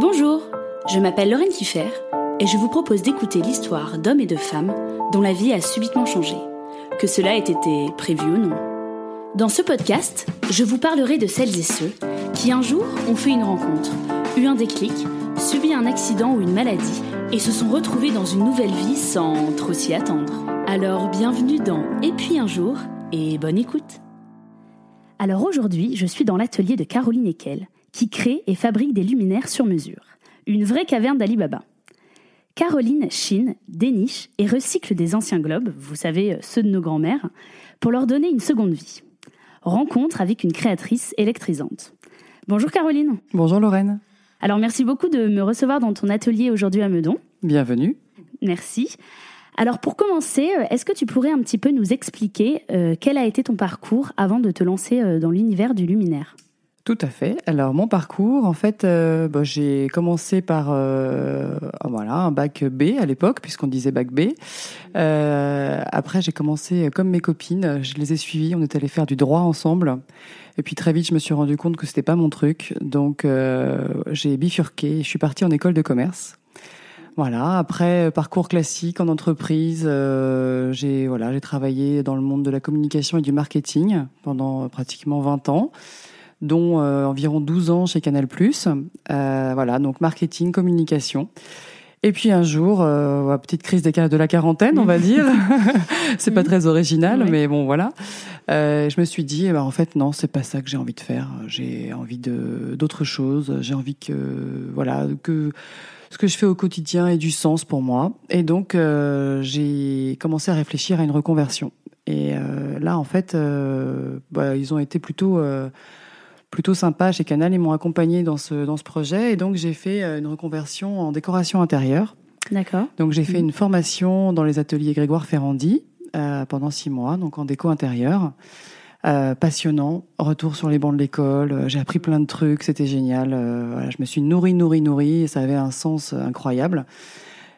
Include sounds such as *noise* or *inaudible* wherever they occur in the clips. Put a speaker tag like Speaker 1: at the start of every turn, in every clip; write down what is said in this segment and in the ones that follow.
Speaker 1: Bonjour, je m'appelle Lorraine Kiffer et je vous propose d'écouter l'histoire d'hommes et de femmes dont la vie a subitement changé, que cela ait été prévu ou non. Dans ce podcast, je vous parlerai de celles et ceux qui un jour ont fait une rencontre, eu un déclic, subi un accident ou une maladie et se sont retrouvés dans une nouvelle vie sans trop s'y attendre. Alors bienvenue dans Et puis un jour et bonne écoute. Alors aujourd'hui, je suis dans l'atelier de Caroline Ekel, qui crée et fabrique des luminaires sur mesure. Une vraie caverne d'Alibaba. Caroline chine, déniche et recycle des anciens globes, vous savez, ceux de nos grands-mères, pour leur donner une seconde vie. Rencontre avec une créatrice électrisante. Bonjour Caroline.
Speaker 2: Bonjour Lorraine.
Speaker 1: Alors merci beaucoup de me recevoir dans ton atelier aujourd'hui à Meudon.
Speaker 2: Bienvenue.
Speaker 1: Merci. Alors pour commencer, euh, est-ce que tu pourrais un petit peu nous expliquer euh, quel a été ton parcours avant de te lancer euh, dans l'univers du luminaire?
Speaker 2: Tout à fait. Alors mon parcours, en fait, bah, j'ai commencé par voilà un bac B à l'époque, puisqu'on disait bac B. après, j'ai commencé comme mes copines, je les ai suivies. On est allé faire du droit ensemble. Et puis très vite, je me suis rendu compte que c'était pas mon truc, donc j'ai bifurqué. Je suis partie en école de commerce. Voilà. Après euh, parcours classique en entreprise, euh, j'ai voilà, j'ai travaillé dans le monde de la communication et du marketing pendant euh, pratiquement 20 ans, dont environ 12 ans chez Canal+. voilà, donc marketing, communication. Et puis un jour, petite crise de la quarantaine, on va *laughs* dire. *laughs* c'est pas très original, mais bon, voilà. je me suis dit, eh ben, en fait, non, c'est pas ça que j'ai envie de faire. J'ai envie de d'autres choses. J'ai envie que, voilà, que ce que je fais au quotidien ait du sens pour moi. Et donc, euh, j'ai commencé à réfléchir à une reconversion. Et euh, là, en fait, euh, bah, ils ont été plutôt plutôt sympas chez Canal. Ils m'ont accompagné dans ce dans ce projet. Et donc, j'ai fait une reconversion en décoration intérieure.
Speaker 1: D'accord.
Speaker 2: Donc, j'ai fait mmh. une formation dans les ateliers Grégoire Ferrandi pendant six mois, donc en déco intérieure. Euh, passionnant. Retour sur les bancs de l'école, euh, j'ai appris plein de trucs, c'était génial. Euh, voilà, je me suis nourrie, nourrie, nourrie, et ça avait un sens incroyable.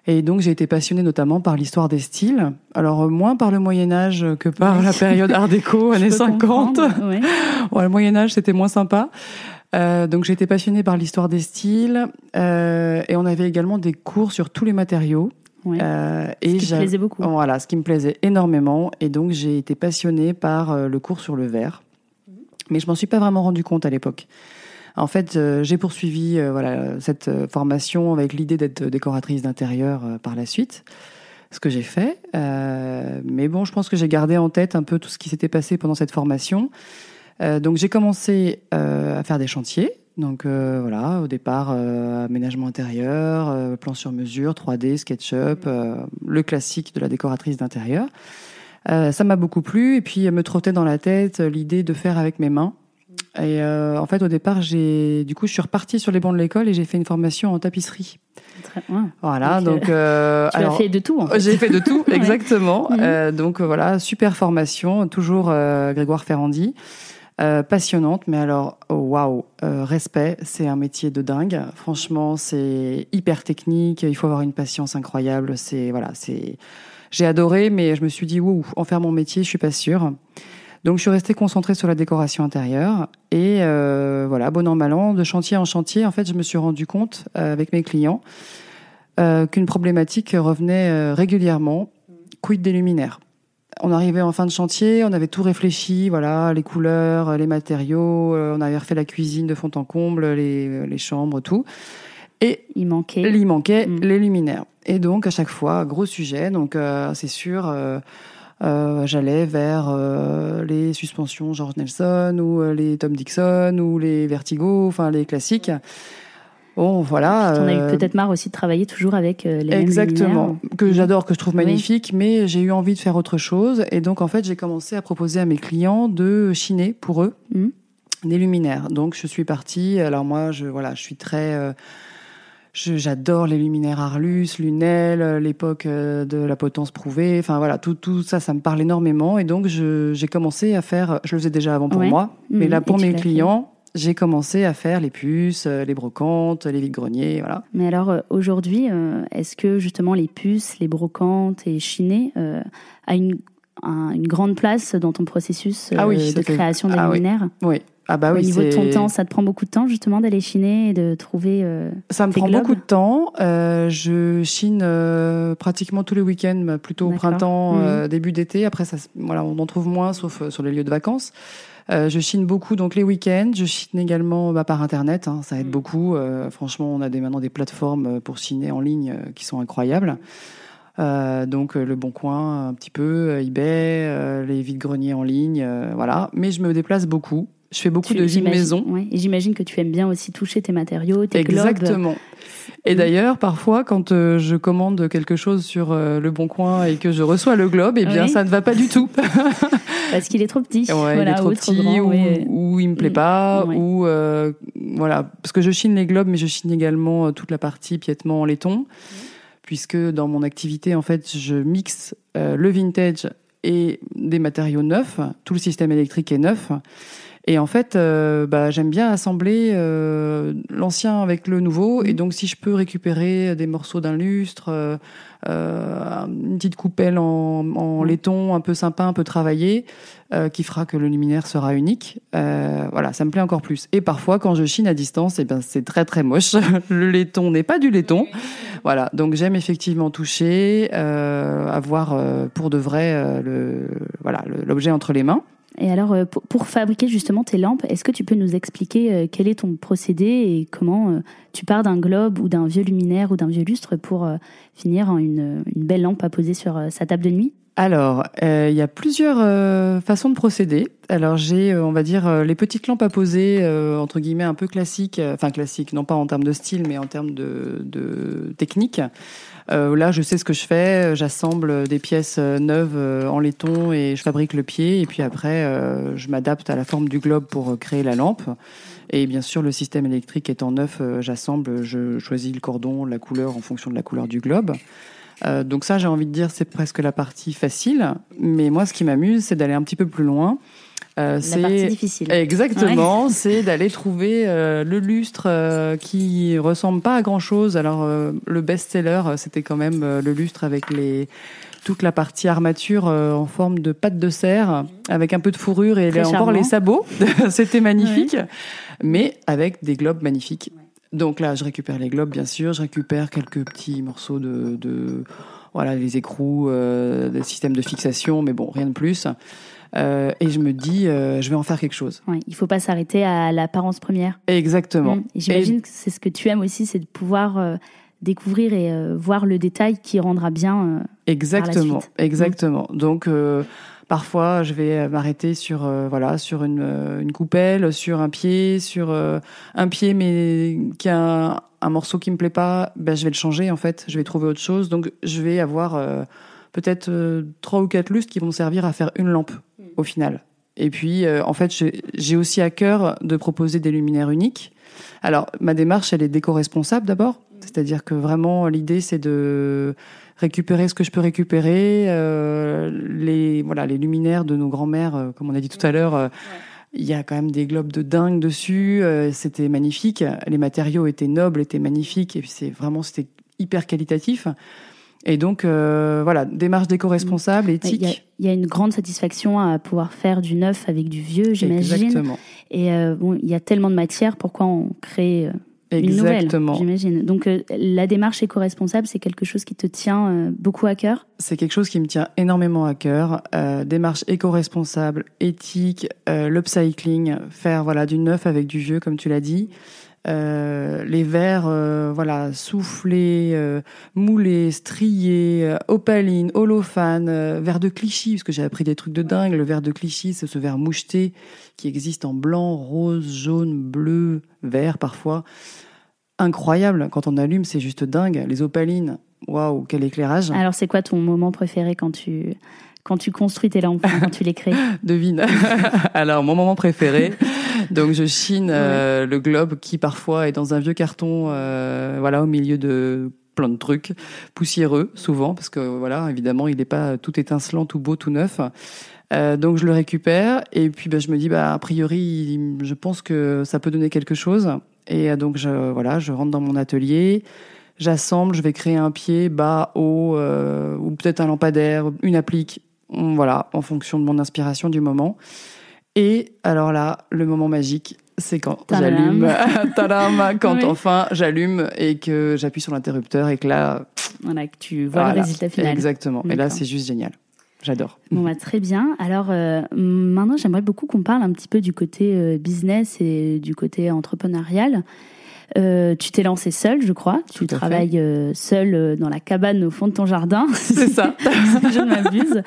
Speaker 2: Et donc j'ai été passionnée notamment par l'histoire des styles. Alors moins par le Moyen Âge que par la période Art déco, *laughs* années 50. *laughs* Ouais. le Moyen Âge c'était moins sympa. Euh, donc j'ai été passionnée par l'histoire des styles euh, et on avait également des cours sur tous les matériaux.
Speaker 1: Euh, et ce qui me plaisait beaucoup.
Speaker 2: Voilà, ce qui me plaisait énormément. Et donc, j'ai été passionnée par euh, le cours sur le verre. Mais je m'en suis pas vraiment rendu compte à l'époque. En fait, euh, j'ai poursuivi voilà cette formation avec l'idée d'être décoratrice d'intérieur par la suite, ce que j'ai fait. mais bon, je pense que j'ai gardé en tête un peu tout ce qui s'était passé pendant cette formation. donc, j'ai commencé à faire des chantiers. Donc euh, voilà, au départ, euh, aménagement intérieur, euh, plan sur mesure, 3D, SketchUp, le classique de la décoratrice d'intérieur. ça m'a beaucoup plu et puis me trottait dans la tête l'idée de faire avec mes mains. Et en fait, au départ, j'ai du coup, je suis repartie sur les bancs de l'école et j'ai fait une formation en tapisserie.
Speaker 1: Très bien.
Speaker 2: Voilà, donc, tu
Speaker 1: as fait de tout.
Speaker 2: J'ai fait de tout, *laughs* exactement. Mhm. donc voilà, super formation, toujours Grégoire Ferrandi. Euh, passionnante, mais alors, oh, waouh, wow, respect, c'est un métier de dingue. Franchement, c'est hyper technique, il faut avoir une patience incroyable. C'est voilà, c'est, j'ai adoré, mais je me suis dit, ouh, en faire mon métier, je suis pas sûre. Donc, je suis restée concentrée sur la décoration intérieure et euh, voilà, bon an mal an, de chantier en chantier, en fait, je me suis rendu compte euh, avec mes clients qu'une problématique revenait régulièrement. Quid des luminaires? On arrivait en fin de chantier, on avait tout réfléchi, voilà, les couleurs, les matériaux, euh, on avait refait la cuisine de fond en comble, les, chambres, tout.
Speaker 1: Et il manquait,
Speaker 2: il manquait mm. les luminaires. Et donc à chaque fois, gros sujet. Donc euh, c'est sûr, euh, j'allais vers les suspensions George Nelson ou les Tom Dixon ou les Vertigo, enfin les classiques. Bon, voilà.
Speaker 1: On a eu euh, peut-être marre aussi de travailler toujours avec euh, les
Speaker 2: Exactement, que j'adore, que je trouve magnifique, mais j'ai eu envie de faire autre chose. Et donc, en fait, j'ai commencé à proposer à mes clients de chiner pour eux mmh. des luminaires. Donc, je suis partie. Alors, moi, je, voilà, je suis très. Euh, j'adore les luminaires Arlus, Lunel, l'époque de la potence prouvée. Enfin voilà, tout, tout ça, ça me parle énormément. Et donc j'ai commencé à faire. Je le faisais déjà avant pour moi, mais mmh. là pour mes clients, j'ai commencé à faire les puces, euh, les brocantes, les vides-greniers, voilà.
Speaker 1: Mais alors euh, aujourd'hui, euh, est-ce que justement les puces, les brocantes et chiner euh, a une, une grande place dans ton processus ah de création des
Speaker 2: ah
Speaker 1: luminaires?
Speaker 2: Oui. Ah bah oui,
Speaker 1: Au niveau de ton temps, ça te prend beaucoup de temps justement d'aller chiner et de trouver. euh,
Speaker 2: Ça me prend
Speaker 1: globes
Speaker 2: beaucoup de temps. Euh, je chine euh, pratiquement tous les week-ends, plutôt au printemps,
Speaker 1: Mhm.
Speaker 2: début d'été. Après, ça, voilà, on en trouve moins, sauf sur les lieux de vacances. Je chine beaucoup donc les week-ends. Je chine également bah, par internet. hein, ça aide
Speaker 1: Mhm.
Speaker 2: beaucoup. Franchement, on a des, maintenant des plateformes pour chiner en ligne qui sont incroyables. Euh, donc euh, le Bon Coin, un petit peu, euh, eBay, les vides-greniers en ligne, voilà. Mais je me déplace beaucoup. Je fais beaucoup
Speaker 1: tu-
Speaker 2: de
Speaker 1: j'imagine-
Speaker 2: maison.
Speaker 1: ouais. Et j'imagine que tu aimes bien aussi toucher tes matériaux, tes globes.
Speaker 2: Exactement. Et
Speaker 1: Mm.
Speaker 2: d'ailleurs, parfois, quand euh, je commande quelque chose sur euh, le Bon Coin et que je reçois le globe, eh bien,
Speaker 1: Oui.
Speaker 2: ça ne va pas du tout. *laughs*
Speaker 1: Parce qu'il est trop petit.
Speaker 2: Ouais,
Speaker 1: voilà,
Speaker 2: il est trop
Speaker 1: ou
Speaker 2: petit,
Speaker 1: grand,
Speaker 2: ou,
Speaker 1: ouais.
Speaker 2: ou il me plaît
Speaker 1: Mm.
Speaker 2: pas,
Speaker 1: Ouais.
Speaker 2: ou euh, voilà, parce que je chine les globes, mais je chine également toute la partie piétement en laiton, puisque dans mon activité, en fait, je mixe le vintage et des matériaux neufs. Tout le système électrique est neuf. Et en fait, euh, bah, j'aime bien assembler euh, l'ancien avec le nouveau. Et donc, si je peux récupérer des morceaux d'un lustre, euh, euh, une petite coupelle en, en
Speaker 1: Ouais.
Speaker 2: laiton, un peu sympa, un peu travaillé, euh, qui fera que le luminaire sera unique. Euh, voilà, ça me plaît encore plus. Et parfois, quand je chine à distance, eh ben, c'est très très moche. *laughs* le laiton n'est pas du laiton. Voilà, donc j'aime effectivement toucher, euh, avoir euh, pour de vrai euh, le voilà l'objet entre les mains.
Speaker 1: Et alors, euh, pour, fabriquer justement tes lampes, est-ce que tu peux nous expliquer euh, quel est ton procédé et comment euh, tu pars d'un globe ou d'un vieux luminaire ou d'un vieux lustre pour finir en une, belle lampe à poser sur sa table de nuit?
Speaker 2: Alors, il y a plusieurs façons de procéder. Alors, j'ai, on va dire, les petites lampes à poser, entre guillemets, un peu classiques, enfin classiques, non pas en termes de style, mais en termes de technique. Euh, là, je sais ce que je fais. J'assemble des pièces euh, neuves euh, en laiton et je fabrique le pied. Et puis après, euh, je m'adapte à la forme du globe pour euh, créer la lampe. Et bien sûr, le système électrique étant neuf, euh, j'assemble, je choisis le cordon, la couleur en fonction de la couleur du globe. Euh, donc ça, j'ai envie de dire, c'est presque la partie facile. Mais moi, ce qui m'amuse, c'est d'aller un petit peu plus loin. Euh,
Speaker 1: La
Speaker 2: c'est
Speaker 1: partie difficile.
Speaker 2: Exactement, c'est d'aller trouver euh, le lustre euh, qui ressemble pas à grand chose. Alors euh, le best-seller, euh, c'était quand même euh, le lustre avec les toute la partie armature euh, en forme de pâte de serre, avec un peu de fourrure et les- encore les sabots. *laughs* c'était magnifique, mais avec des globes magnifiques. Donc là, je récupère les globes, bien sûr. Je récupère quelques petits morceaux de, de voilà, les écrous, euh, des systèmes de fixation, mais bon, rien de plus. Euh, et je me dis, euh, je vais en faire quelque chose.
Speaker 1: Ouais, il faut pas s'arrêter à l'apparence première.
Speaker 2: Exactement.
Speaker 1: Mm. Et J'imagine que c'est ce que tu aimes aussi, c'est de pouvoir euh, découvrir et voir le détail qui rendra bien.
Speaker 2: Exactement,
Speaker 1: suite.
Speaker 2: exactement. Donc parfois je vais m'arrêter sur euh, voilà sur une, une coupelle, sur un pied, sur euh, un pied mais qui a un, un morceau qui me plaît pas, ben je vais le changer en fait. Je vais trouver autre chose. Donc je vais avoir euh, peut-être trois ou quatre lustres qui vont me servir à faire une lampe au final. Et puis euh, en fait j'ai- aussi à cœur de proposer des luminaires uniques. Alors ma démarche elle est déco-responsable d'abord, c'est-à-dire que vraiment l'idée c'est de récupérer ce que je peux récupérer, euh, les voilà les luminaires de nos grands-mères, euh, comme on a dit tout à l'heure. euh, Il y a quand même des globes de dingue dessus. c'était magnifique. Les matériaux étaient nobles, étaient magnifiques, et puis c'est vraiment c'était hyper qualitatif. Et donc euh, voilà, démarche déco-responsable,
Speaker 1: Il y,
Speaker 2: éthique.
Speaker 1: il y a une grande satisfaction à pouvoir faire du neuf avec du vieux, j'imagine.
Speaker 2: Exactement.
Speaker 1: Et euh, bon, il y a tellement de matière, pourquoi on crée euh, une nouvelle
Speaker 2: Exactement.
Speaker 1: J'imagine. Donc euh, la démarche éco-responsable, c'est quelque chose qui te tient beaucoup à cœur?
Speaker 2: C'est quelque chose qui me tient énormément à cœur. Démarche éco-responsable, éthique, l'upcycling, faire voilà du neuf avec du vieux, comme tu l'as dit. Euh, les verres, euh, voilà, soufflés, euh, moulés, striés, opaline, holophane, euh, verre de Clichy, parce que j'ai appris des trucs de dingue. Le verre de Clichy, c'est ce verre moucheté qui existe en blanc, rose, jaune, bleu, vert parfois. Incroyable. Quand on allume, c'est juste dingue. Les opalines, waouh, quel éclairage.
Speaker 1: Alors c'est quoi ton moment préféré quand tu quand tu construis tes lampes, quand tu les crées *laughs*
Speaker 2: Devine. *laughs* Alors, mon moment préféré. Donc, je chine euh, le globe qui parfois est dans un vieux carton, euh, voilà, au milieu de plein de trucs poussiéreux, souvent, parce que voilà, évidemment, il n'est pas tout étincelant, tout beau, tout neuf. Euh, donc, je le récupère et puis ben, je me dis, bah, a priori, je pense que ça peut donner quelque chose. Et euh, donc, je, voilà, je rentre dans mon atelier. J'assemble, je vais créer un pied bas, haut, euh, ou peut-être un lampadaire, une applique, voilà, en fonction de mon inspiration du moment. Et alors là, le moment magique, c'est quand j'allume, *laughs* quand
Speaker 1: Oui.
Speaker 2: enfin j'allume et que j'appuie sur l'interrupteur et que là,
Speaker 1: Voilà, que tu vois
Speaker 2: voilà.
Speaker 1: le résultat final.
Speaker 2: Exactement. Et là, c'est juste génial. J'adore.
Speaker 1: Bon, bah, très bien. Alors, euh, maintenant, j'aimerais beaucoup qu'on parle un petit peu du côté euh, business et du côté entrepreneurial. Euh, tu t'es lancé seul, je crois. Tu
Speaker 2: Tout
Speaker 1: travailles euh, seul euh, dans la cabane au fond de ton jardin. *laughs*
Speaker 2: C'est ça. *laughs*
Speaker 1: si je ne m'abuse.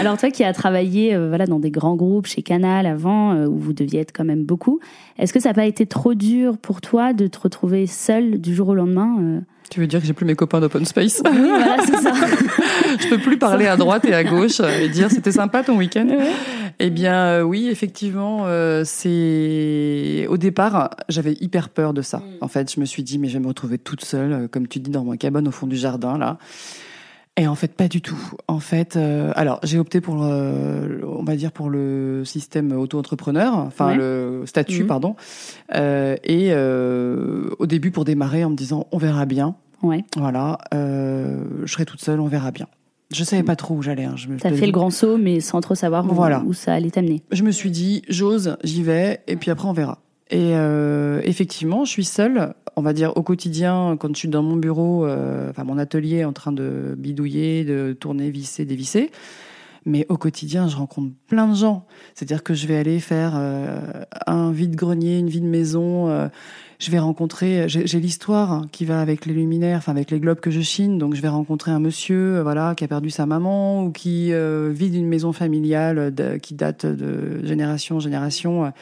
Speaker 1: Alors toi qui as travaillé euh, voilà dans des grands groupes chez Canal avant où vous deviez être quand même beaucoup, est-ce que ça n'a pas été trop dur pour toi de te retrouver seul du jour au lendemain
Speaker 2: Tu veux dire que j'ai plus mes copains d'open space?
Speaker 1: Oui, voilà, c'est ça. *laughs*
Speaker 2: Je peux plus parler à droite et à gauche et dire c'était sympa ton week-end. Eh bien euh, oui, effectivement, euh, c'est au départ j'avais hyper peur de ça. En fait, je me suis dit mais je vais me retrouver toute seule, euh, comme tu dis, dans ma cabane au fond du jardin là. Et en fait, pas du tout. En fait, euh, alors j'ai opté pour, le, on va dire pour le système auto-entrepreneur, enfin
Speaker 1: Ouais.
Speaker 2: le statut,
Speaker 1: Mhm.
Speaker 2: pardon. Euh, et euh, au début pour démarrer en me disant on verra bien.
Speaker 1: Ouais.
Speaker 2: Voilà, euh, je serai toute seule, on verra bien. Je savais pas trop où j'allais. Hein. Je me-
Speaker 1: T'as fait le grand saut, mais sans trop savoir où,
Speaker 2: Voilà.
Speaker 1: où ça allait t'amener.
Speaker 2: Je me suis dit, j'ose, j'y vais, et puis après on verra. Et euh, effectivement, je suis seule, on va dire au quotidien, quand je suis dans mon bureau, euh, enfin mon atelier, en train de bidouiller, de tourner, visser, dévisser. Mais au quotidien, je rencontre plein de gens. C'est-à-dire que je vais aller faire euh, un vide-grenier, une vide-maison. euh, je vais rencontrer, j'ai j'ai l'histoire qui va avec les luminaires, enfin avec les globes que je chine. Donc je vais rencontrer un monsieur, euh, voilà, qui a perdu sa maman ou qui euh, vit d'une maison familiale de- qui date de génération en génération.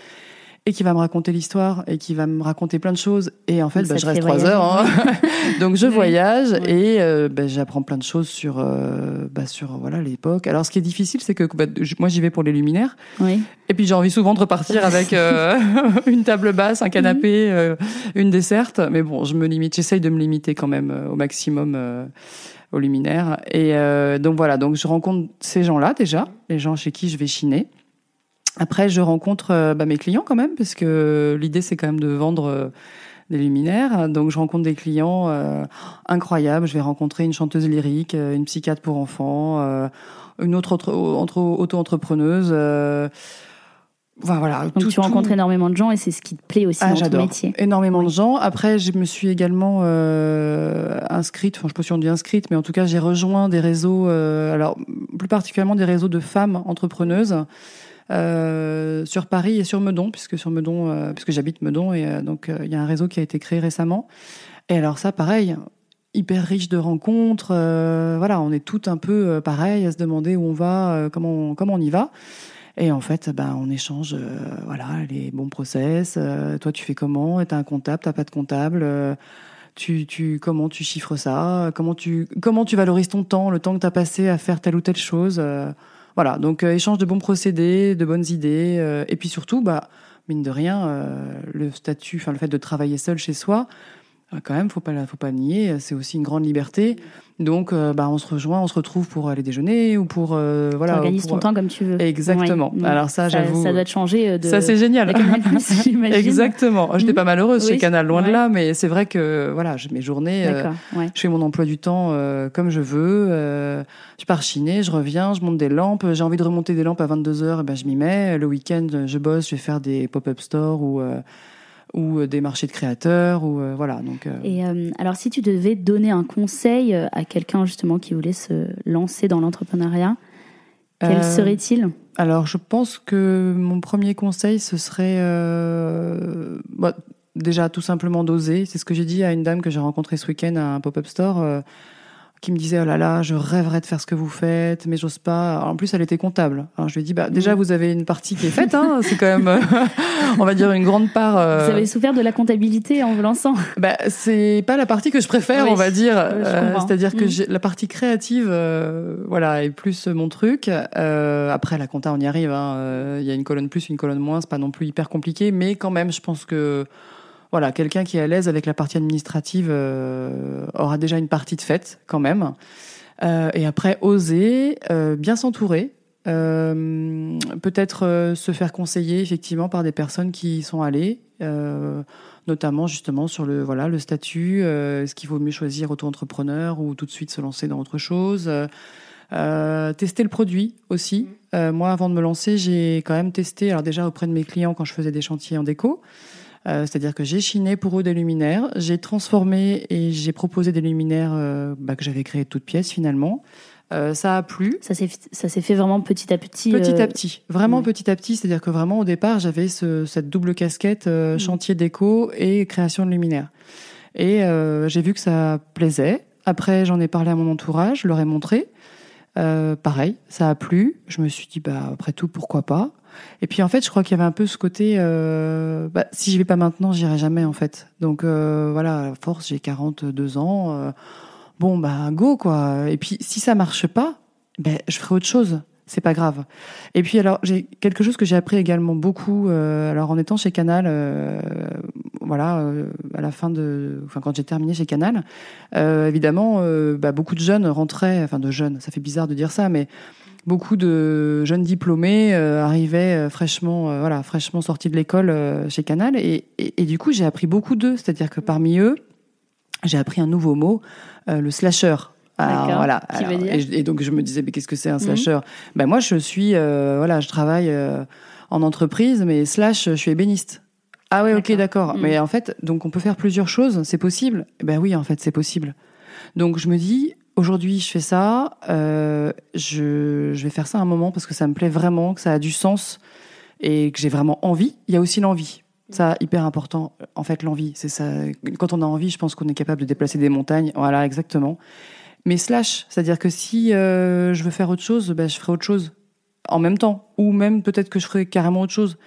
Speaker 2: Et qui va me raconter l'histoire et qui va me raconter plein de choses. Et en fait, bah, je
Speaker 1: te
Speaker 2: reste trois heures. hein. *laughs* Donc je voyage
Speaker 1: Oui.
Speaker 2: et euh, bah, j'apprends plein de choses sur, euh, bah, sur voilà l'époque. Alors ce qui est difficile, c'est que bah, moi j'y vais pour les luminaires.
Speaker 1: Oui.
Speaker 2: Et puis j'ai envie souvent de repartir avec euh, *laughs* une table basse, un canapé, euh, une desserte. Mais bon, je me limite, j'essaye de me limiter quand même au maximum aux luminaires. Et euh, donc voilà, donc je rencontre ces gens-là déjà, les gens chez qui je vais chiner. Après, je rencontre euh, bah, mes clients quand même, parce que l'idée c'est quand même de vendre euh, des luminaires. Donc je rencontre des clients euh, incroyables. Je vais rencontrer une chanteuse lyrique, euh, une psychiatre pour enfants, euh, une autre autre- entre- auto-entrepreneuse. euh, Enfin, voilà,
Speaker 1: Donc
Speaker 2: tout-
Speaker 1: tu rencontres énormément de gens et c'est ce qui te plaît aussi
Speaker 2: ah,
Speaker 1: dans ton métier.
Speaker 2: Énormément de gens. Après, je me suis également euh, inscrite, enfin, je ne sais pas si on dit inscrite, mais en tout cas, j'ai rejoint des réseaux, euh, alors plus particulièrement des réseaux de femmes entrepreneuses sur Paris et sur Meudon, puisque sur Meudon, euh, puisque j'habite Meudon, et euh, donc euh, il y a un réseau qui a été créé récemment. Et alors ça, pareil, hyper riche de rencontres. euh, voilà, on est toutes un peu euh, à se demander où on va, euh, comment on, comment on y va. Et en fait, ben, on échange, euh, voilà, les bons process. euh, toi, tu fais comment? T'as un comptable T'as pas de comptable euh, tu, tu, comment tu chiffres ça? Comment tu, comment tu valorises ton temps, le temps que t'as passé à faire telle ou telle chose euh, Voilà. Donc, euh, échange de bons procédés, de bonnes idées, euh, et puis surtout, bah, mine de rien, euh, le statut, enfin, le fait de travailler seul chez soi. Euh, Quand même, faut pas, faut pas le nier. C'est aussi une grande liberté. Donc, euh, bah, on se rejoint, on se retrouve pour aller déjeuner ou pour, euh, voilà,
Speaker 1: tu organises
Speaker 2: pour-
Speaker 1: ton temps comme tu veux.
Speaker 2: Exactement.
Speaker 1: Ouais.
Speaker 2: Alors ça, j'avoue-
Speaker 1: Ça doit te changer euh, de.
Speaker 2: Ça, c'est génial.
Speaker 1: de Canal+, *laughs* j'imagine.
Speaker 2: Exactement. J'étais
Speaker 1: Mhm.
Speaker 2: pas malheureuse chez
Speaker 1: Oui.
Speaker 2: Canal, loin de là, mais c'est vrai que voilà, j'ai mes journées, euh.
Speaker 1: Ouais.
Speaker 2: je fais mon emploi du temps euh, comme je veux. euh, je pars chiner, je reviens, je monte des lampes. J'ai envie de remonter des lampes à 22 h ben je m'y mets. Le week-end, je bosse, je vais faire des pop-up stores ou euh, ou euh, des marchés de créateurs ou euh, voilà. Donc euh,
Speaker 1: Et euh, alors, si tu devais donner un conseil à quelqu'un justement qui voulait se lancer dans l'entrepreneuriat, quel serait-il?
Speaker 2: Alors, je pense que mon premier conseil, ce serait bah, déjà tout simplement d'oser. C'est ce que j'ai dit à une dame que j'ai rencontrée ce week-end à un pop-up store. Qui me disait oh là là je rêverais de faire ce que vous faites mais j'ose pas Alors, en plus elle était comptable alors je lui ai dit bah déjà
Speaker 1: Mm.
Speaker 2: vous avez une partie qui est faite hein, *laughs* c'est quand même euh, on va dire une grande part euh,
Speaker 1: Vous avez souffert de la comptabilité en vous lançant
Speaker 2: bah, c'est pas la partie que je préfère,
Speaker 1: Oui,
Speaker 2: on va dire. Euh. C'est-à-dire que
Speaker 1: Mm.
Speaker 2: j'ai- la partie créative, euh, voilà, est plus mon truc. Euh, après, la compta, on y arrive. hein. Il y a une colonne plus, une colonne moins, c'est pas non plus hyper compliqué, mais quand même, je pense que voilà, quelqu'un qui est à l'aise avec la partie administrative euh, aura déjà une partie de faite, quand même. Euh, et après, oser, euh, bien s'entourer. Peut-être se faire conseiller effectivement par des personnes qui y sont allées, notamment justement sur le voilà le statut. Est-ce qu'il vaut mieux choisir auto-entrepreneur ou tout de suite se lancer dans autre chose Euh, tester le produit aussi. Euh, moi, avant de me lancer, j'ai quand même testé, alors déjà auprès de mes clients quand je faisais des chantiers en déco. Euh, C'est-à-dire que j'ai chiné pour eux des luminaires, j'ai transformé et j'ai proposé des luminaires euh, bah, que j'avais créés de toutes pièces finalement. Euh, ça a plu.
Speaker 1: Ça s'est fait vraiment petit à petit.
Speaker 2: Petit à petit, vraiment
Speaker 1: ouais.
Speaker 2: petit à petit. C'est-à-dire que vraiment au départ, j'avais ce, cette double casquette
Speaker 1: Mm.
Speaker 2: chantier déco et création de luminaires. Et j'ai vu que ça plaisait. Après, j'en ai parlé à mon entourage, je leur ai montré. Euh, pareil, ça a plu. Je me suis dit, bah après tout, pourquoi pas? Et puis en fait, je crois qu'il y avait un peu ce côté, euh, bah, si je vais pas maintenant, j'irai jamais en fait. Donc euh, voilà, force, j'ai 42 ans. euh, bon bah go quoi. Et puis si ça marche pas, ben je ferai autre chose. C'est pas grave. Et puis alors j'ai quelque chose que j'ai appris également beaucoup. alors en étant chez Canal, voilà, à la fin de, enfin quand j'ai terminé chez Canal, évidemment, bah, beaucoup de jeunes rentraient, enfin de jeunes, ça fait bizarre de dire ça, mais beaucoup de jeunes diplômés euh, arrivaient euh, fraîchement, euh, voilà, fraîchement sortis de l'école chez Canal, et, et, et du coup j'ai appris beaucoup d'eux. C'est-à-dire que parmi eux, j'ai appris un nouveau mot, le slasher. Alors,
Speaker 1: D'accord.
Speaker 2: voilà. Alors,
Speaker 1: dire
Speaker 2: et, et donc je me disais mais qu'est-ce que c'est un
Speaker 1: Mhm.
Speaker 2: slasher? Ben moi je suis voilà, je travaille en entreprise mais slash je suis ébéniste. Ah ouais, OK, d'accord.
Speaker 1: Mhm.
Speaker 2: Mais en fait, donc on peut faire plusieurs choses, c'est possible? Ben oui, en fait, c'est possible. Donc je me dis aujourd'hui, je fais ça, euh, je, vais faire ça un moment parce que ça me plaît vraiment, que ça a du sens et que j'ai vraiment envie. Il y a aussi l'envie. Ça, hyper important. En fait, l'envie, c'est ça. Quand on a envie, je pense qu'on est capable de déplacer des montagnes. Voilà, exactement. Mais slash, c'est-à-dire que si euh, je veux faire autre chose, ben, je ferai autre chose en même temps. Ou même peut-être que je ferai carrément autre chose.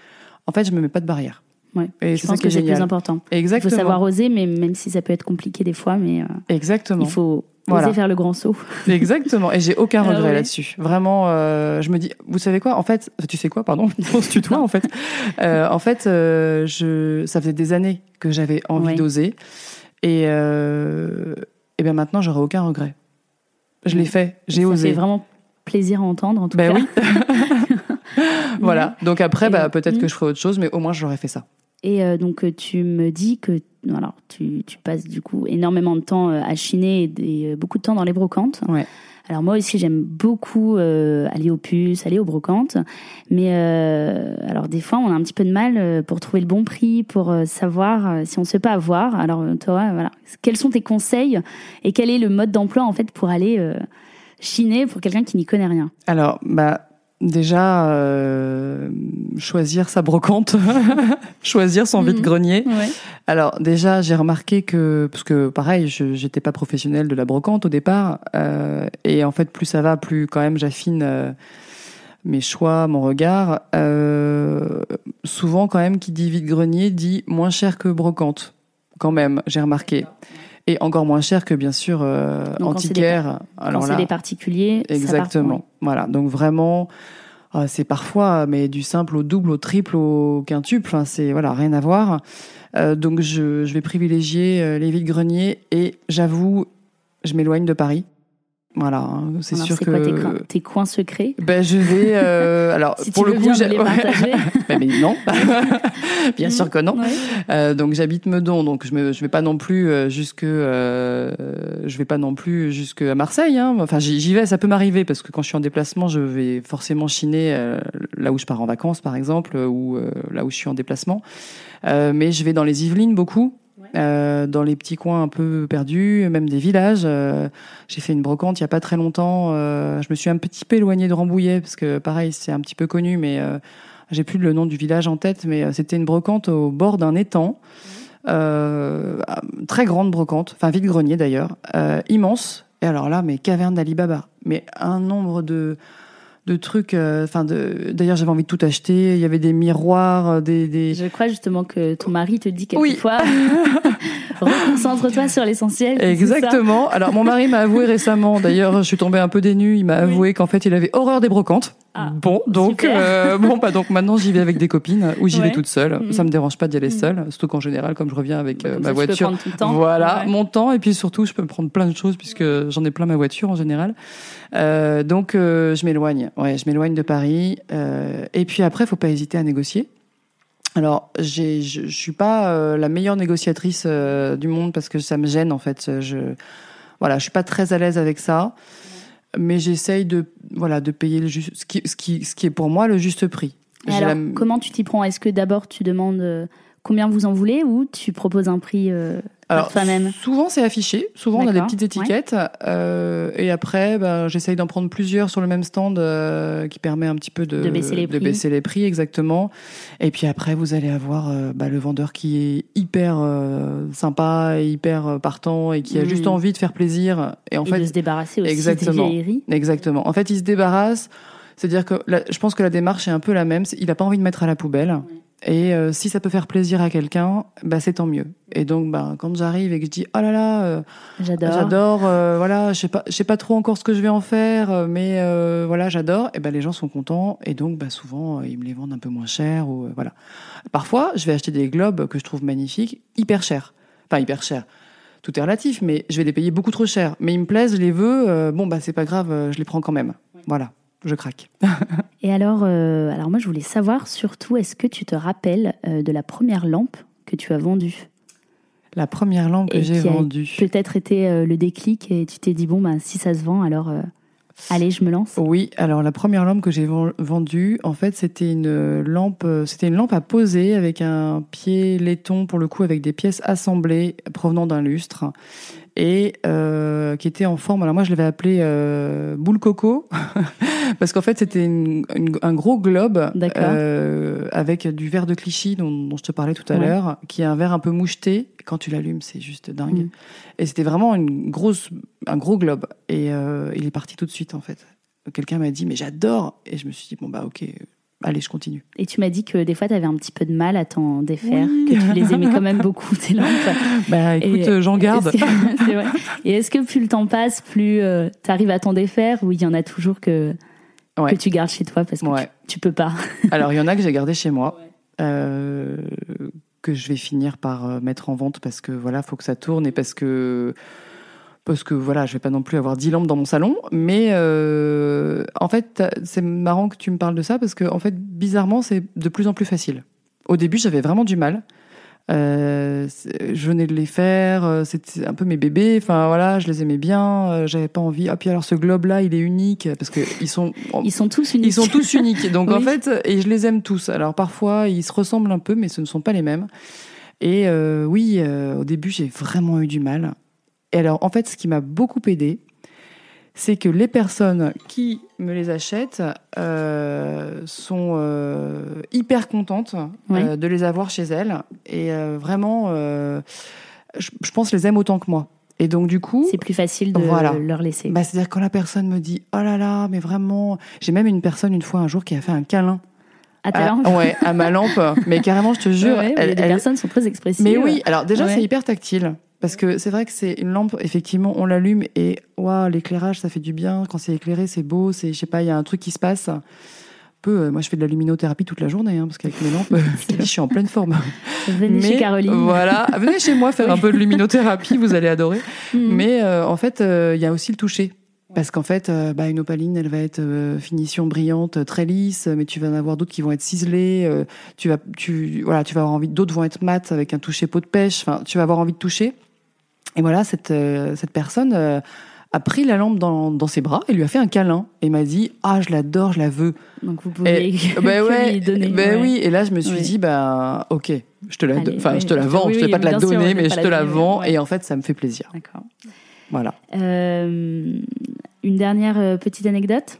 Speaker 2: En fait, je me mets pas de barrière.
Speaker 1: Ouais.
Speaker 2: Et
Speaker 1: Je
Speaker 2: c'est
Speaker 1: pense
Speaker 2: ça
Speaker 1: que c'est le plus important. Il faut savoir oser, mais même si ça peut être compliqué des fois, mais euh,
Speaker 2: Exactement.
Speaker 1: il faut
Speaker 2: Voilà.
Speaker 1: oser faire le grand saut. *laughs*
Speaker 2: Exactement. Et j'ai aucun
Speaker 1: Ah
Speaker 2: regret
Speaker 1: ouais.
Speaker 2: là-dessus. Vraiment, euh, je me dis, vous savez quoi? En fait, tu sais quoi Pardon, on se tutoie en fait. Euh, en fait, je, ça faisait des années que j'avais envie
Speaker 1: Ouais.
Speaker 2: d'oser, et et bien maintenant, j'aurais aucun regret. Je l'ai fait, j'ai osé.
Speaker 1: fait vraiment plaisir à entendre, en tout
Speaker 2: Ben
Speaker 1: cas.
Speaker 2: oui. *laughs* *laughs* voilà. Donc après,
Speaker 1: Et-
Speaker 2: bah, peut-être
Speaker 1: Mm.
Speaker 2: que je ferai autre chose, mais au moins j'aurais fait ça.
Speaker 1: Et euh, donc, euh, tu me dis que alors, tu, tu passes du coup énormément de temps euh, à chiner et beaucoup de temps dans les brocantes.
Speaker 2: Ouais.
Speaker 1: Alors moi aussi, j'aime beaucoup euh, aller aux puces, aller aux brocantes. Mais euh, alors des fois, on a un petit peu de mal euh, pour trouver le bon prix, pour euh, savoir euh, si on ne se fait pas avoir. Alors euh, toi, voilà. Quels sont tes conseils et quel est le mode d'emploi en fait pour aller euh, chiner pour quelqu'un qui n'y connaît rien?
Speaker 2: Alors, bah. Déjà, euh, choisir sa brocante, *laughs* choisir son
Speaker 1: Mhm.
Speaker 2: vide-grenier.
Speaker 1: Ouais.
Speaker 2: Alors déjà, j'ai remarqué que parce que pareil, je j'étais pas professionnelle de la brocante au départ, euh, et en fait, plus ça va, plus quand même j'affine euh, mes choix, mon regard. Euh, souvent, quand même, qui dit vide-grenier dit moins cher que brocante. Quand même, j'ai remarqué, et encore moins cher que bien sûr euh,
Speaker 1: Donc, quand c'est des
Speaker 2: antiquaire.
Speaker 1: Quand
Speaker 2: Alors
Speaker 1: c'est
Speaker 2: là,
Speaker 1: des particuliers, ça part-
Speaker 2: Exactement. Voilà. Donc vraiment, euh, c'est parfois mais du simple au double, au triple, au quintuple. Enfin, c'est voilà, rien à voir. Euh, donc je, je vais privilégier euh, les vides greniers et j'avoue, je m'éloigne de Paris. Voilà, hein, c'est sûr que.
Speaker 1: quoi tes, coins, tes coins secrets
Speaker 2: Ben je vais. euh, alors *laughs*
Speaker 1: Si
Speaker 2: pour
Speaker 1: tu
Speaker 2: le
Speaker 1: veux
Speaker 2: coup, j'ai-. *laughs* Ben, mais non, *laughs* bien sûr que non.
Speaker 1: Ouais.
Speaker 2: Euh, donc j'habite Meudon, donc je me, je vais pas non plus euh, jusque, euh, je vais pas non plus jusque à Marseille. Hein. Enfin j'y vais, ça peut m'arriver parce que quand je suis en déplacement, je vais forcément chiner euh, là où je pars en vacances, par exemple, ou euh, là où je suis en déplacement. Euh, mais je vais dans les Yvelines beaucoup. Euh, dans les petits coins un peu perdus, même des villages. Euh, j'ai fait une brocante il y a pas très longtemps. Euh, je me suis un petit peu éloignée de Rambouillet parce que pareil c'est un petit peu connu, mais j'ai plus le nom du village en tête, mais c'était une brocante au bord d'un étang. Euh, très grande brocante, enfin vide-grenier d'ailleurs, immense. Et alors là, mais caverne d'Alibaba. Mais un nombre de, de trucs. euh, Enfin, de. D'ailleurs, j'avais envie de tout acheter. Il y avait des miroirs, euh, des. des...
Speaker 1: Je crois justement que ton mari te dit
Speaker 2: Oui. *laughs*
Speaker 1: reconcentre-toi sur l'essentiel.
Speaker 2: Exactement. Alors mon mari m'a avoué récemment, d'ailleurs je suis tombée un peu dénue, il m'a
Speaker 1: Oui.
Speaker 2: avoué qu'en fait il avait horreur des brocantes.
Speaker 1: Ah,
Speaker 2: bon, donc euh, bon bah donc maintenant j'y vais avec des copines ou j'y
Speaker 1: Ouais.
Speaker 2: vais toute seule.
Speaker 1: Mhm.
Speaker 2: Ça me dérange pas d'y aller
Speaker 1: Mhm.
Speaker 2: seule, surtout qu'en général comme je reviens avec
Speaker 1: Bah,
Speaker 2: euh, ma voiture.
Speaker 1: tout le temps.
Speaker 2: Voilà,
Speaker 1: Ouais.
Speaker 2: mon temps et puis surtout je peux me prendre plein de choses puisque j'en ai plein ma voiture en général. Euh, donc euh, je m'éloigne. Ouais, je m'éloigne de Paris. Euh, et puis après, faut pas hésiter à négocier. Alors, je, je suis pas euh, la meilleure négociatrice euh, du monde parce que ça me gêne en fait. Je, voilà, je suis pas très à l'aise avec ça. mais j'essaye de voilà de payer le juste, ce qui, ce qui ce qui est pour moi le juste prix.
Speaker 1: Et alors,
Speaker 2: la-
Speaker 1: comment tu t'y prends? Est-ce que d'abord tu demandes euh, combien vous en voulez ou tu proposes un prix euh, par toi-même
Speaker 2: souvent c'est affiché, souvent on a des petites étiquettes, euh, et après bah, j'essaye d'en prendre plusieurs sur le même stand euh, qui permet un petit peu de,
Speaker 1: De baisser les prix.
Speaker 2: baisser les prix, exactement. Et puis après vous allez avoir euh, bah, le vendeur qui est hyper sympa, et hyper partant et qui a juste envie de faire plaisir. Et en
Speaker 1: et
Speaker 2: fait,
Speaker 1: de se débarrasser aussi
Speaker 2: exactement.
Speaker 1: des
Speaker 2: exactement. En fait, il se débarrasse. C'est-à-dire que je pense que la démarche est un peu la même. Il n'a pas envie de mettre à la poubelle. Et euh, si ça peut faire plaisir à quelqu'un, bah, c'est tant mieux. Et donc, bah, quand j'arrive et que je dis, oh là là, euh,
Speaker 1: J'adore.
Speaker 2: j'adore, euh, voilà, je sais pas, je sais pas trop encore ce que je vais en faire, euh, mais euh, voilà, j'adore. Et ben les gens sont contents et donc, bah, souvent, euh, ils me les vendent un peu moins cher ou voilà. Parfois, je vais acheter des globes que je trouve magnifiques, hyper chers. Enfin, hyper chers. Tout est relatif, mais je vais les payer beaucoup trop cher. Mais ils me plaisent, je les veux. bon, bah, c'est pas grave, je les prends quand même. Voilà, je craque. *laughs*
Speaker 1: Et alors, euh, alors moi je voulais savoir surtout, est-ce que tu te rappelles euh, de la première lampe que tu as vendue?
Speaker 2: La première lampe que j'ai vendue.
Speaker 1: Peut-être été euh, le déclic et tu t'es dit bon bah si ça se vend alors euh, allez je me lance.
Speaker 2: Oui, alors la première lampe que j'ai ven- vendue, en fait, c'était une lampe, c'était une lampe à poser avec un pied laiton pour le coup, avec des pièces assemblées provenant d'un lustre et euh, qui était en forme. Alors moi, je l'avais appelé euh, boule coco *laughs* parce qu'en fait, c'était une- une- un gros globe euh, avec du verre de Clichy dont, dont je te parlais tout à
Speaker 1: Ouais.
Speaker 2: l'heure, qui est un verre un peu moucheté. Quand tu l'allumes, c'est juste dingue.
Speaker 1: Mm.
Speaker 2: Et c'était vraiment une grosse, un gros globe. Et il est parti tout de suite, en fait. Quelqu'un m'a dit, mais j'adore. Et je me suis dit, bon, bah, ok, allez, je continue.
Speaker 1: Et tu m'as dit que des fois tu avais un petit peu de mal à t'en défaire,
Speaker 2: Oui.
Speaker 1: que tu les aimais quand même beaucoup tes *laughs* lampes.
Speaker 2: Bah, écoute, euh, j'en garde.
Speaker 1: C'est vrai. Et est-ce que plus le temps passe, plus tu arrives à t'en défaire ou il y en a toujours que,
Speaker 2: Ouais.
Speaker 1: que tu gardes chez toi parce que
Speaker 2: Ouais.
Speaker 1: tu, tu peux pas? *laughs*
Speaker 2: Alors, il y en a que j'ai gardé chez moi. euh, que je vais finir par euh, mettre en vente parce que voilà, faut que ça tourne et parce que parce que voilà, je vais pas non plus avoir 10 lampes dans mon salon, mais euh, en fait, c'est marrant que tu me parles de ça parce que en fait, bizarrement, c'est de plus en plus facile. Au début, j'avais vraiment du mal. Euh, je venais de les faire, euh, c'était un peu mes bébés. Enfin voilà, je les aimais bien. J'avais pas envie. Ah puis alors ce globe là, il est unique parce que ils sont
Speaker 1: Ils sont tous uniques.
Speaker 2: ils sont tous uniques. *laughs* Donc en fait, et je les aime tous. Alors parfois, ils se ressemblent un peu, mais ce ne sont pas les mêmes. Et euh, oui, euh, au début, j'ai vraiment eu du mal. Et alors, en fait, ce qui m'a beaucoup aidé, c'est que les personnes qui me les achètent euh, sont euh, hyper contentes euh, de les avoir chez elles. Et vraiment, je, je pense les aiment autant que moi. Et donc, du coup,
Speaker 1: C'est plus facile de
Speaker 2: Voilà.
Speaker 1: leur laisser.
Speaker 2: bah, c'est-à-dire quand la personne me dit oh là là, mais vraiment, j'ai même une personne une fois un jour qui a fait un câlin
Speaker 1: à ta
Speaker 2: à,
Speaker 1: lampe
Speaker 2: ouais, à ma lampe, *laughs* mais carrément, je te jure,
Speaker 1: Ouais, mais
Speaker 2: elle-
Speaker 1: les
Speaker 2: elle-
Speaker 1: personnes sont très expressives.
Speaker 2: mais oui, alors déjà
Speaker 1: Ouais.
Speaker 2: c'est hyper tactile. Parce que c'est vrai que c'est une lampe, effectivement, on l'allume et waouh, l'éclairage, ça fait du bien. Quand c'est éclairé, c'est beau. C'est, je sais pas, il y a un truc qui se passe. Peu, euh, moi, je fais de la luminothérapie toute la journée, hein, parce qu'avec mes lampes, *laughs* *laughs* je suis en pleine forme.
Speaker 1: Venez chez Caroline.
Speaker 2: Voilà, *laughs* venez chez moi faire un peu de luminothérapie, vous allez adorer.
Speaker 1: Mhm.
Speaker 2: Mais euh, en fait, euh, il y a aussi le toucher. Parce qu'en fait, bah, une opaline, elle va être euh, finition brillante, très lisse, mais tu vas en avoir d'autres qui vont être ciselées. euh, tu vas, tu, voilà, tu vas avoir envie. D'autres vont être mates avec un toucher peau de pêche. Enfin, tu vas avoir envie de toucher. Et voilà, cette euh, cette personne euh, a pris la lampe dans, dans ses bras et lui a fait un câlin et m'a dit ah je l'adore, je la veux.
Speaker 1: Donc vous pouvez
Speaker 2: Et, *laughs* ouais,
Speaker 1: lui donner.
Speaker 2: ben
Speaker 1: ouais.
Speaker 2: oui. Et là, je me suis
Speaker 1: Oui.
Speaker 2: dit, ben, ok, je te la, enfin,
Speaker 1: oui,
Speaker 2: je te la vends.
Speaker 1: oui,
Speaker 2: je vais
Speaker 1: oui,
Speaker 2: pas te la
Speaker 1: sûr,
Speaker 2: donner,
Speaker 1: vais
Speaker 2: mais je te la vends.
Speaker 1: ouais.
Speaker 2: Et en fait, ça me fait plaisir.
Speaker 1: D'accord.
Speaker 2: Voilà.
Speaker 1: Euh, une dernière petite anecdote?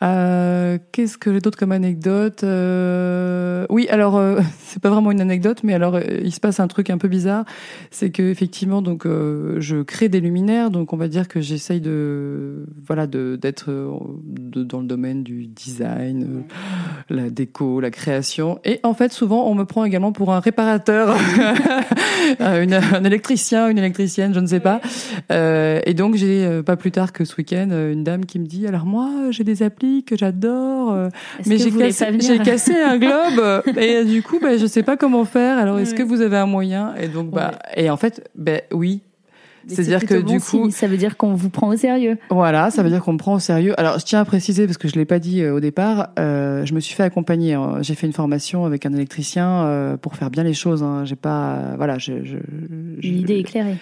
Speaker 2: Euh, Qu'est-ce que j'ai d'autre comme anecdote Euh, Oui, alors euh, *laughs* c'est pas vraiment une anecdote, mais alors euh, il se passe un truc un peu bizarre, c'est que effectivement donc euh, je crée des luminaires, donc on va dire que j'essaye de voilà d'être de- dans le domaine du design, la déco, la création, et en fait souvent on me prend également pour un réparateur, *laughs* une- un électricien, une électricienne, je ne sais pas. Et donc j'ai pas plus tard que ce week-end une dame qui me dit alors moi j'ai des applis que j'adore euh, mais j'ai cassé, j'ai un *laughs* globe euh, et euh, du coup bah, je sais pas comment faire alors est-ce que vous avez un moyen? Et donc bah et en fait ben oui C'est-à-dire que
Speaker 1: bon
Speaker 2: du
Speaker 1: signe,
Speaker 2: coup-
Speaker 1: ça veut dire qu'on vous prend au sérieux.
Speaker 2: voilà ça veut dire qu'on me prend au sérieux alors je tiens à préciser parce que je l'ai pas dit euh, au départ euh, je me suis fait accompagner hein. j'ai fait une formation avec un électricien pour faire bien les choses hein. j'ai pas voilà je, je, je-
Speaker 1: Une idée éclairée.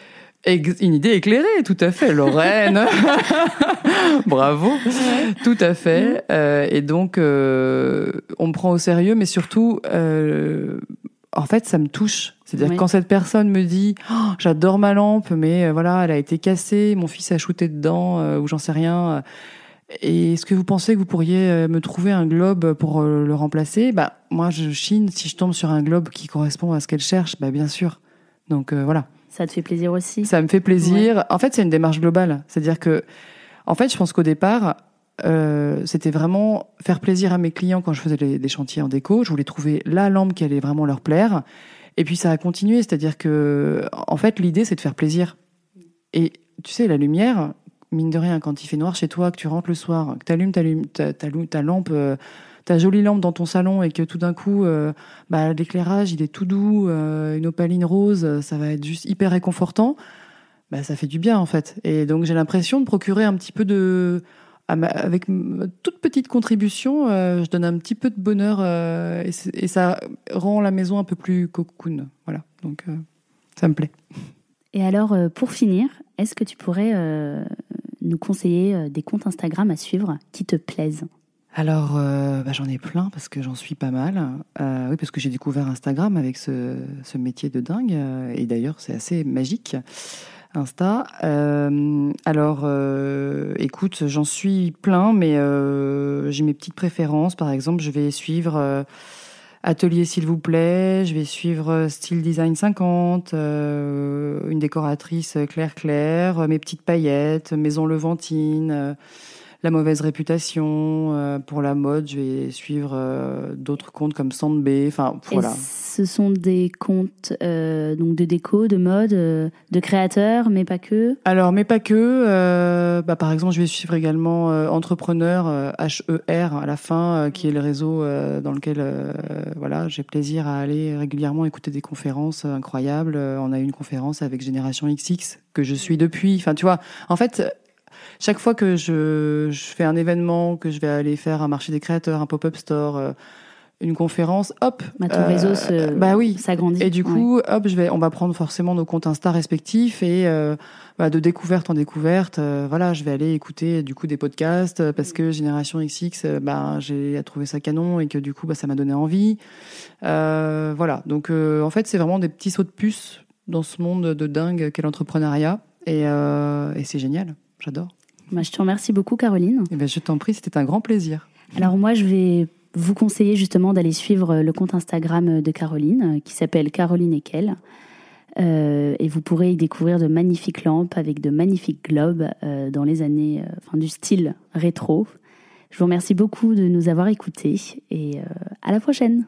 Speaker 2: Une idée éclairée, tout à fait, Lorraine. *laughs* Bravo, tout à fait. Euh, et donc, euh, on me prend au sérieux, mais surtout, euh, en fait, ça me touche. C'est-à-dire quand cette personne me dit, oh, j'adore ma lampe, mais voilà, elle a été cassée, mon fils a shooté dedans, ou j'en sais rien. Et est-ce que vous pensez que vous pourriez me trouver un globe pour le remplacer? Bah, moi, je chine si je tombe sur un globe qui correspond à ce qu'elle cherche. Bah, bien sûr. Donc voilà.
Speaker 1: Ça te fait plaisir aussi
Speaker 2: Ça me fait plaisir. En fait, c'est une démarche globale. C'est-à-dire que, en fait, je pense qu'au départ, euh, c'était vraiment faire plaisir à mes clients quand je faisais des chantiers en déco. Je voulais trouver la lampe qui allait vraiment leur plaire. Et puis ça a continué, c'est-à-dire que, en fait, l'idée c'est de faire plaisir. Et tu sais, la lumière, mine de rien, quand il fait noir chez toi, que tu rentres le soir, que tu allumes ta, ta, ta, lampe euh, ta jolie lampe dans ton salon et que tout d'un coup, euh, bah, l'éclairage, il est tout doux, euh, une opaline rose, ça va être juste hyper réconfortant, bah, ça fait du bien en fait. Et donc j'ai l'impression de procurer un petit peu de... Avec toute petite contribution, euh, je donne un petit peu de bonheur et, et, ça rend la maison un peu plus cocoon. Voilà, donc ça me plaît.
Speaker 1: Et alors, pour finir, est-ce que tu pourrais nous conseiller des comptes Instagram à suivre qui te plaisent?
Speaker 2: Alors, euh, bah, j'en ai plein parce que j'en suis pas mal. Euh, oui, parce que j'ai découvert Instagram avec ce, métier de dingue. Euh, et d'ailleurs, c'est assez magique, Insta. alors, écoute, j'en suis plein, mais j'ai mes petites préférences. Par exemple, je vais suivre Atelier s'il vous plaît, je vais suivre Style Design 50, une décoratrice Claire Claire, mes petites paillettes, Maison Levantine la mauvaise réputation. Euh, pour la mode, je vais suivre euh, d'autres comptes comme Sandbay. Enfin, voilà.
Speaker 1: ce sont des comptes euh, donc de déco, de mode, de créateurs, mais pas que?
Speaker 2: Alors, mais pas que. Bah, par exemple, je vais suivre également Entrepreneur HER à la fin, qui est le réseau dans lequel voilà, j'ai plaisir à aller régulièrement écouter des conférences incroyables. On a eu une conférence avec Génération XX que je suis depuis. Enfin, tu vois, en fait, chaque fois que je, je, fais un événement, que je vais aller faire un marché des créateurs, un pop-up store, euh, une conférence, hop,
Speaker 1: bah, ton réseau se, bah oui, s'agrandit.
Speaker 2: Et du coup, hop, je vais, on va prendre forcément nos comptes Insta respectifs et euh, bah, de découverte en découverte, euh, voilà, je vais aller écouter du coup des podcasts parce que Génération XX, bah, j'ai trouvé ça canon et que du coup, bah, ça m'a donné envie. voilà, donc en fait, c'est vraiment des petits sauts de puce dans ce monde de dingue qu'est l'entrepreneuriat et, et c'est génial, j'adore.
Speaker 1: Bah, je te remercie beaucoup, Caroline.
Speaker 2: Eh ben, je t'en prie, c'était un grand plaisir.
Speaker 1: Alors moi, je vais vous conseiller justement d'aller suivre le compte Instagram de Caroline, qui s'appelle Caroline Ekel. Euh, et vous pourrez y découvrir de magnifiques lampes avec de magnifiques globes euh, dans les années, euh, enfin du style rétro. Je vous remercie beaucoup de nous avoir écoutés et à la prochaine.